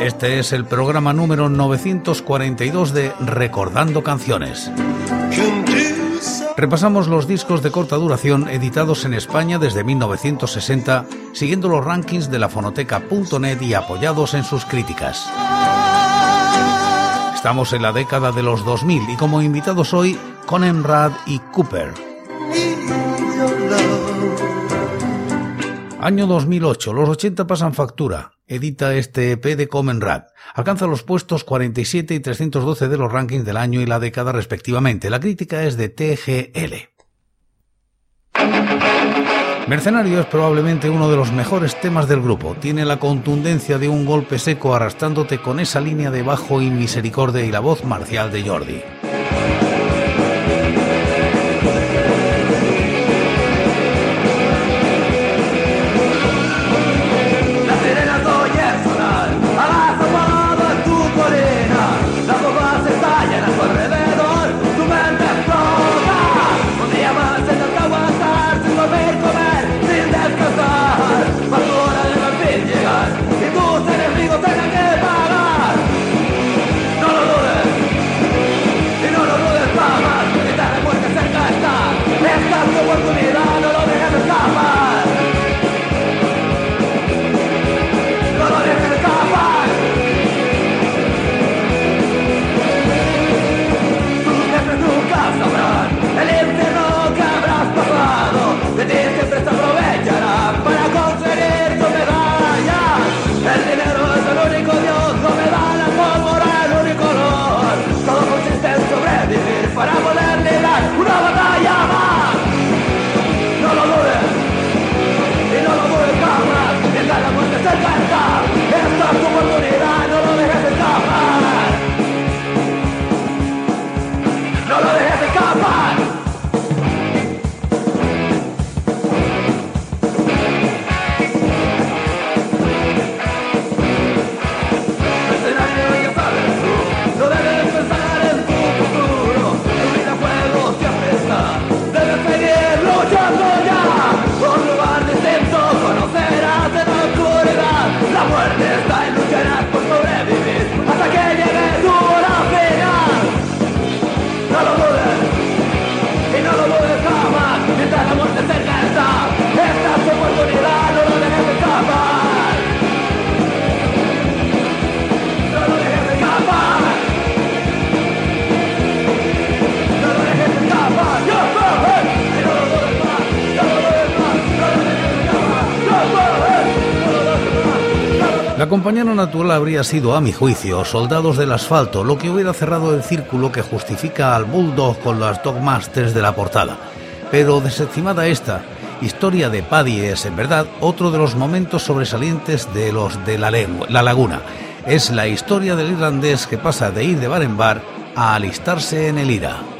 Este es el programa número 942 de Recordando Canciones. Repasamos los discos de corta duración editados en España desde 1960, siguiendo los rankings de la fonoteca.net y apoyados en sus críticas. Estamos en la década de los 2000 y como invitados hoy, Conenrad y Cooper. Año 2008, los 80 pasan factura. Edita este EP de Comenrad. Alcanza los puestos 47 y 312 de los rankings del año y la década respectivamente. La crítica es de TGL. Mercenario es probablemente uno de los mejores temas del grupo. Tiene la contundencia de un golpe seco arrastrándote con esa línea de bajo y misericordia y la voz marcial de Jordi. Natural habría sido, a mi juicio, Soldados del Asfalto, lo que hubiera cerrado el círculo que justifica al Bulldog con las Dogmasters de la portada. Pero desestimada esta, Historia de Paddy es, en verdad, otro de los momentos sobresalientes de los de la, la Laguna. Es la historia del irlandés que pasa de ir de bar en bar a alistarse en el IRA.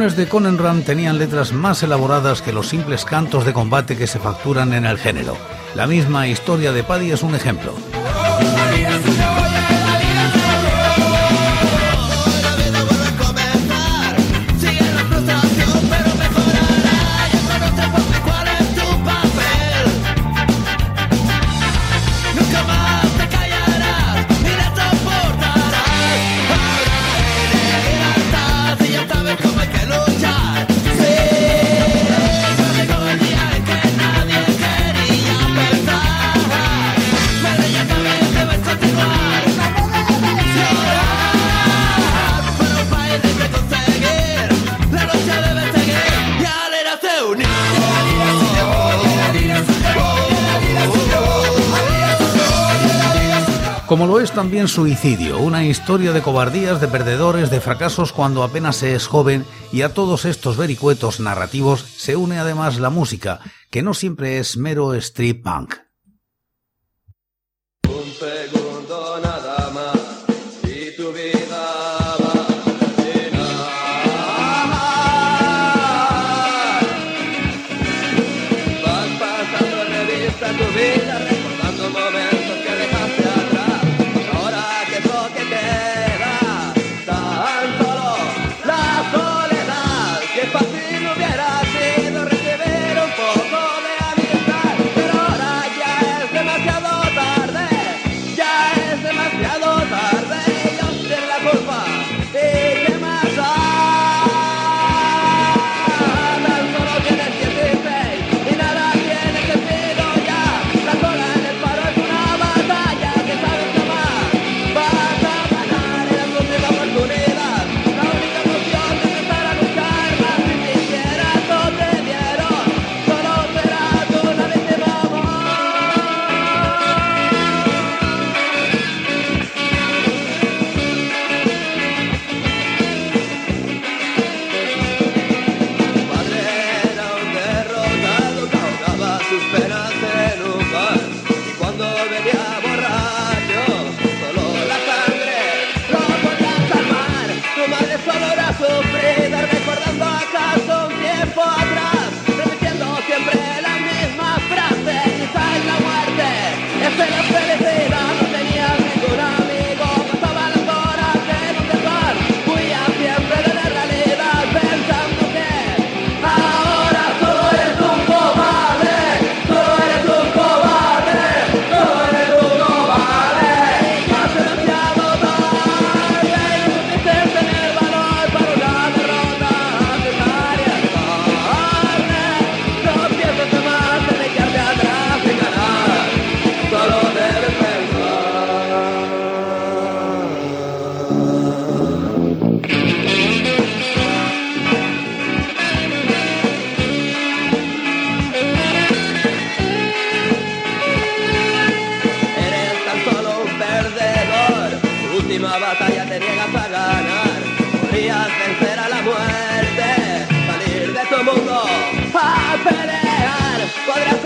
Canciones de Conan tenían letras más elaboradas que los simples cantos de combate que se facturan en el género. La misma historia de Paddy es un ejemplo. Como lo es también Suicidio, una historia de cobardías, de perdedores, de fracasos cuando apenas se es joven y a todos estos vericuetos narrativos se une además la música, que no siempre es mero street punk.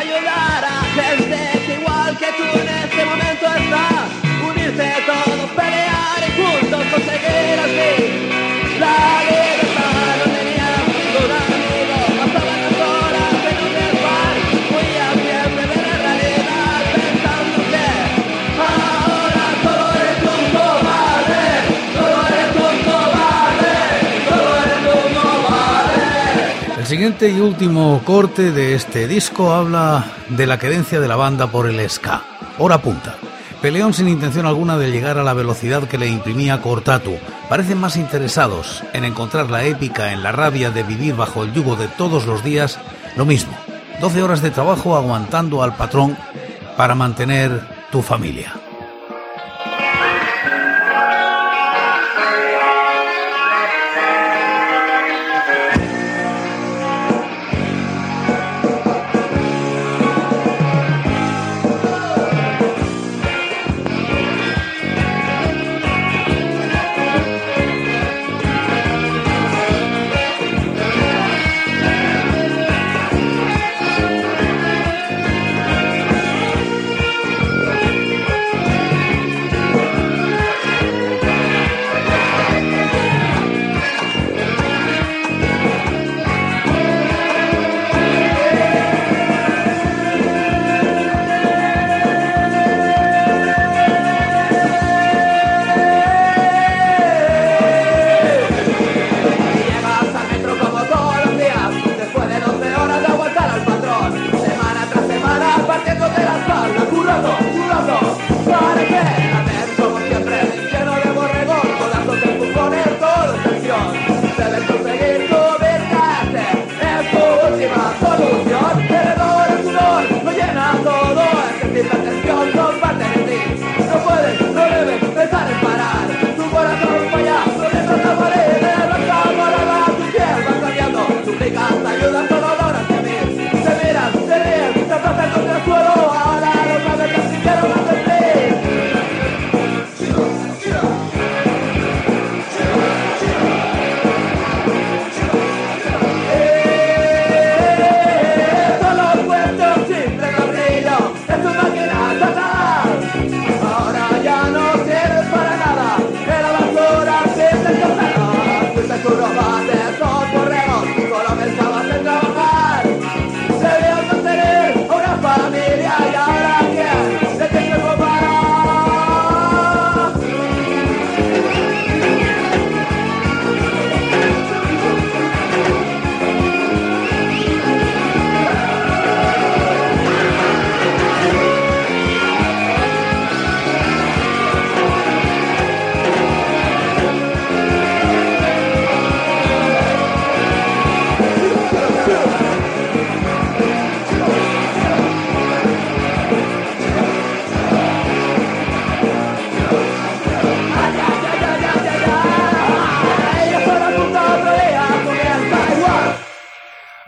ayudara. Siguiente y último corte de este disco habla de la querencia de la banda por el ska. Hora punta. Peleón sin intención alguna de llegar a la velocidad que le imprimía Cortatu. Parecen más interesados en encontrar la épica en la rabia de vivir bajo el yugo de todos los días. Lo mismo. 12 horas de trabajo aguantando al patrón para mantener tu familia.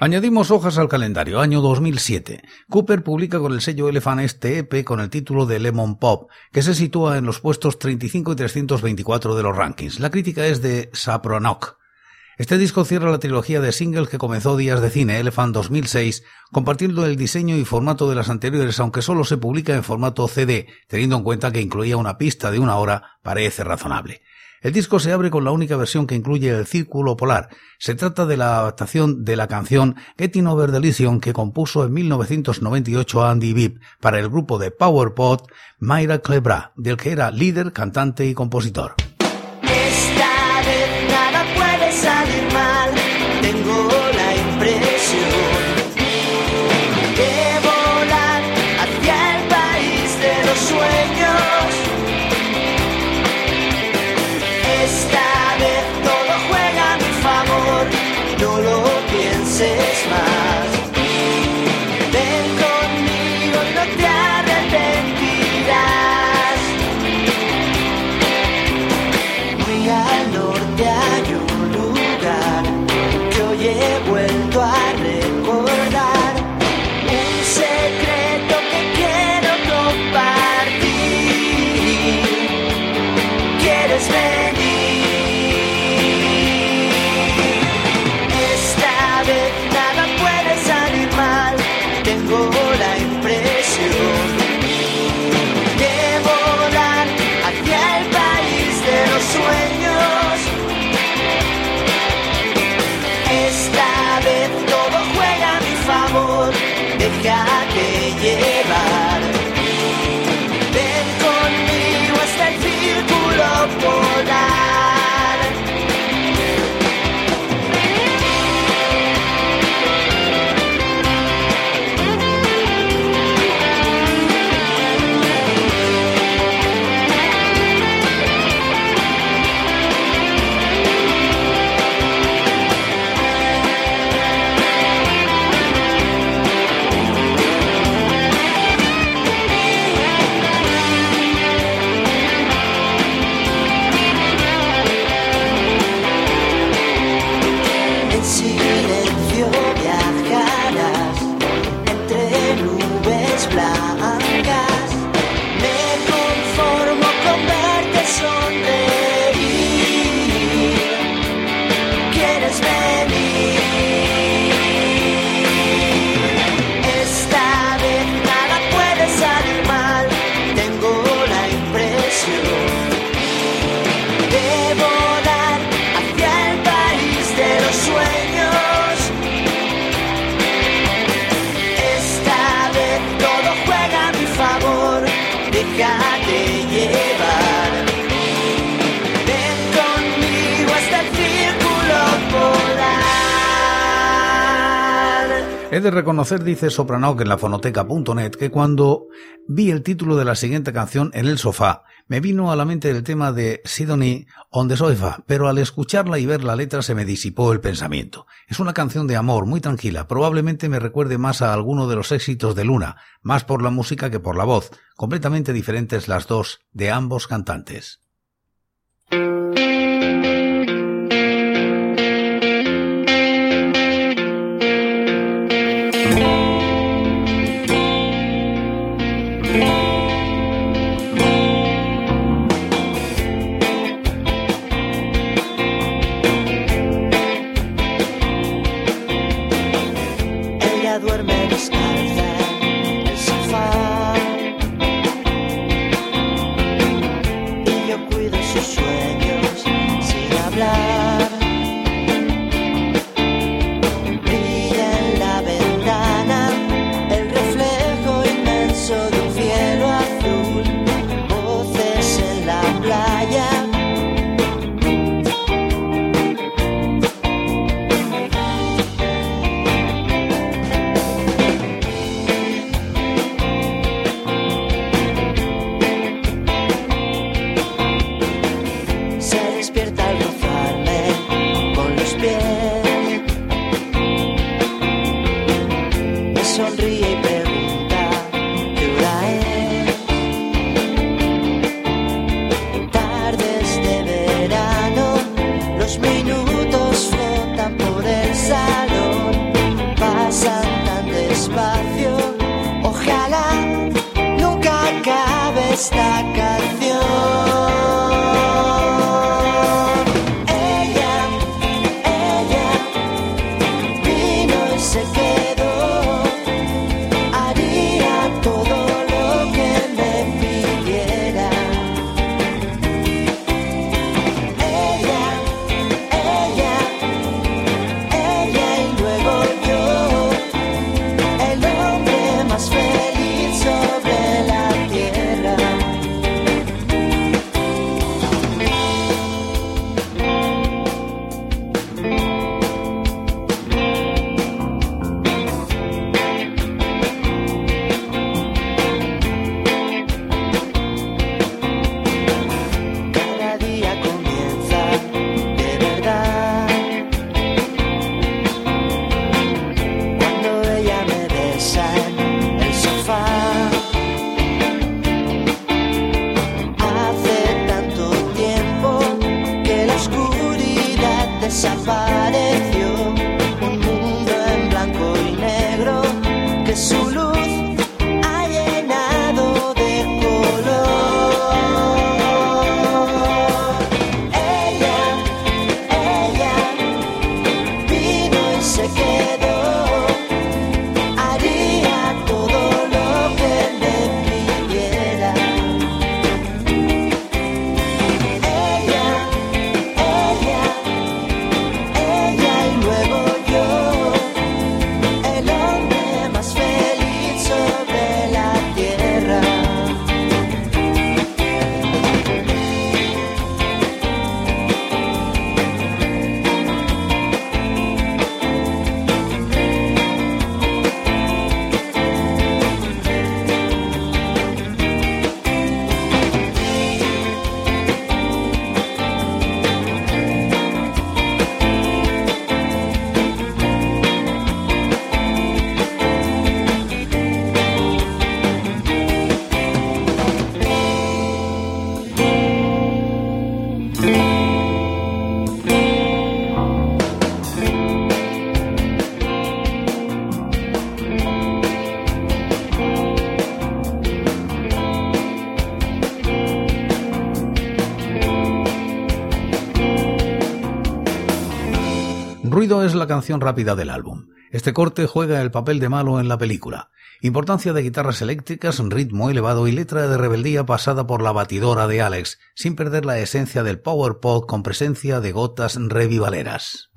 Añadimos hojas al calendario, año 2007. Cooper publica con el sello Elephant este EP con el título de Lemon Pop, que se sitúa en los puestos 35 y 324 de los rankings. La crítica es de Sapronok. Este disco cierra la trilogía de singles que comenzó Días de Cine Elephant 2006, compartiendo el diseño y formato de las anteriores, aunque solo se publica en formato CD, teniendo en cuenta que incluía una pista de una hora, parece razonable. El disco se abre con la única versión que incluye el círculo polar. Se trata de la adaptación de la canción Getting Over Deletion que compuso en 1998 Andy Bibb para el grupo de Power Pot Mayra Clebra, del que era líder, cantante y compositor. Reconocer, dice Soprano en la fonoteca.net, que cuando vi el título de la siguiente canción en el sofá, me vino a la mente el tema de Sidonie on the Sofa, pero al escucharla y ver la letra se me disipó el pensamiento. Es una canción de amor muy tranquila, probablemente me recuerde más a alguno de los éxitos de Luna, más por la música que por la voz, completamente diferentes las dos de ambos cantantes. Canción rápida del álbum. Este corte juega el papel de malo en la película. Importancia de guitarras eléctricas, ritmo elevado y letra de rebeldía pasada por la batidora de Alex, sin perder la esencia del power pop con presencia de gotas revivaleras.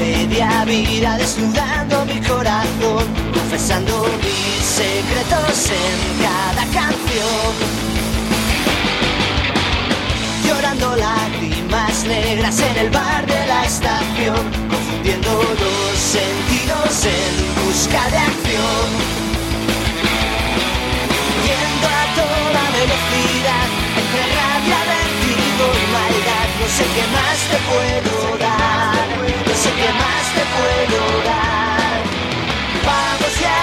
Media vida desnudando mi corazón, confesando mis secretos en cada canción. Lágrimas negras en el bar de la estación, confundiendo los sentidos en busca de acción. Yendo a toda velocidad, entre rabia, vértigo y maldad, no sé qué más te puedo dar sé qué más te puedo dar. Vamos ya,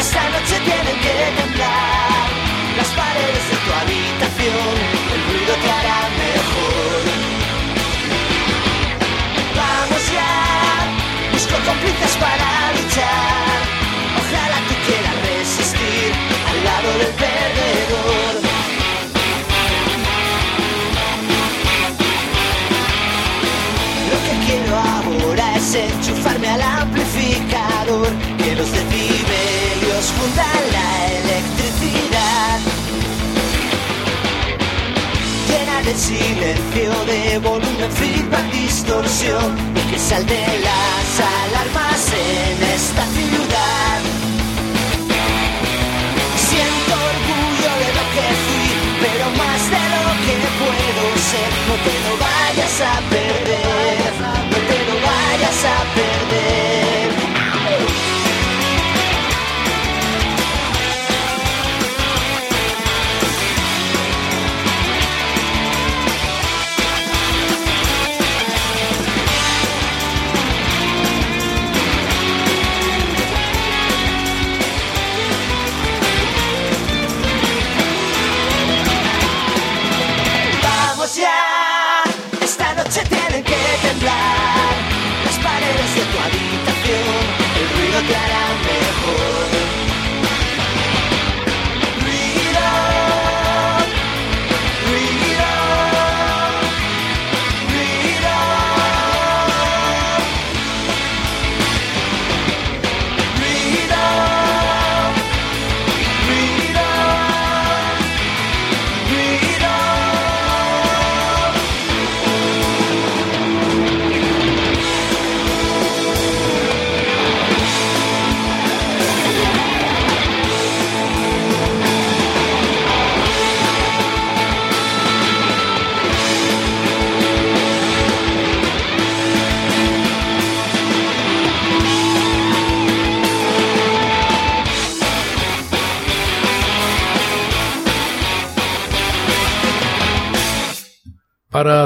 esta noche tienen que temblar las paredes de tu habitación, ruido te hará mejor. Vamos ya, busco cómplices para luchar. Ojalá tú quieras resistir al lado del perdedor. enchufarme al amplificador, que los decibelios fundan la electricidad. De silencio, de volumen, feedback, distorsión, y que salte las alarmas en esta ciudad. Siento orgullo de lo que fui, pero más de lo que puedo ser, no te lo vayas a perder.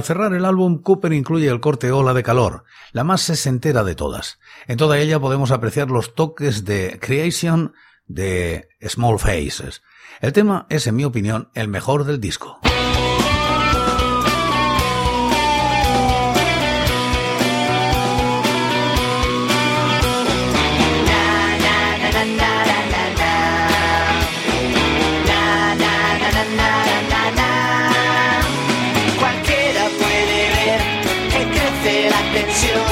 Para cerrar el álbum, Cooper incluye el corte Ola de Calor, la más sesentera de todas. En toda ella podemos apreciar los toques de Creation de Small Faces. El tema es, en mi opinión, el mejor del disco. atención.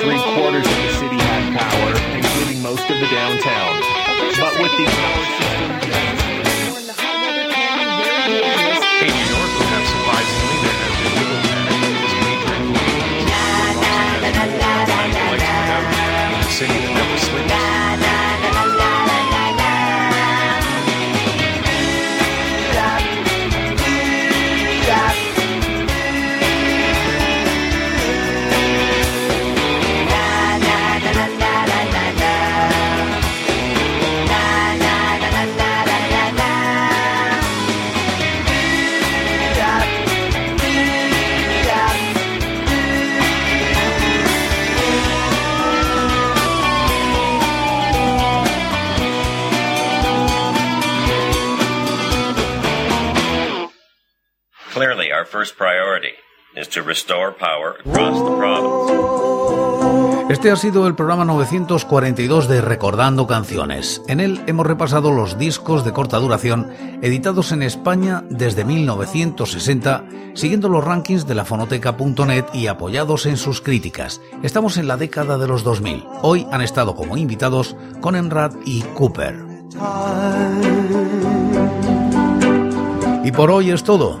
three quarters of the city had power, including most of the downtown. But with the power Este ha sido el programa 942 de Recordando Canciones. En él hemos repasado los discos de corta duración editados en España desde 1960, siguiendo los rankings de la fonoteca.net y apoyados en sus críticas. Estamos en la década de los 2000. Hoy han estado como invitados Conenrad y Cooper. Y por hoy es todo